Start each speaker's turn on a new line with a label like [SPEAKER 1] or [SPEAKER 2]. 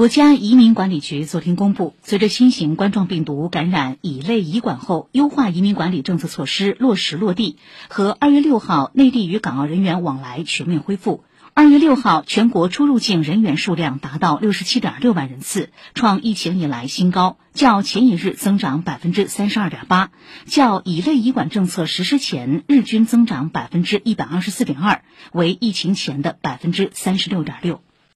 [SPEAKER 1] 国家移民管理局昨天公布，随着新型冠状病毒感染乙类乙管后优化移民管理政策措施落实落地，和二月六号内地与港澳人员往来全面恢复。二月六号，全国出入境人员数量达到六十七点六万人次，创疫情以来新高，较前一日增长百分之三十二点八，较乙类乙管政策实施前日均增长百分之一百二十四点二，为疫情前的百分之三十六点六。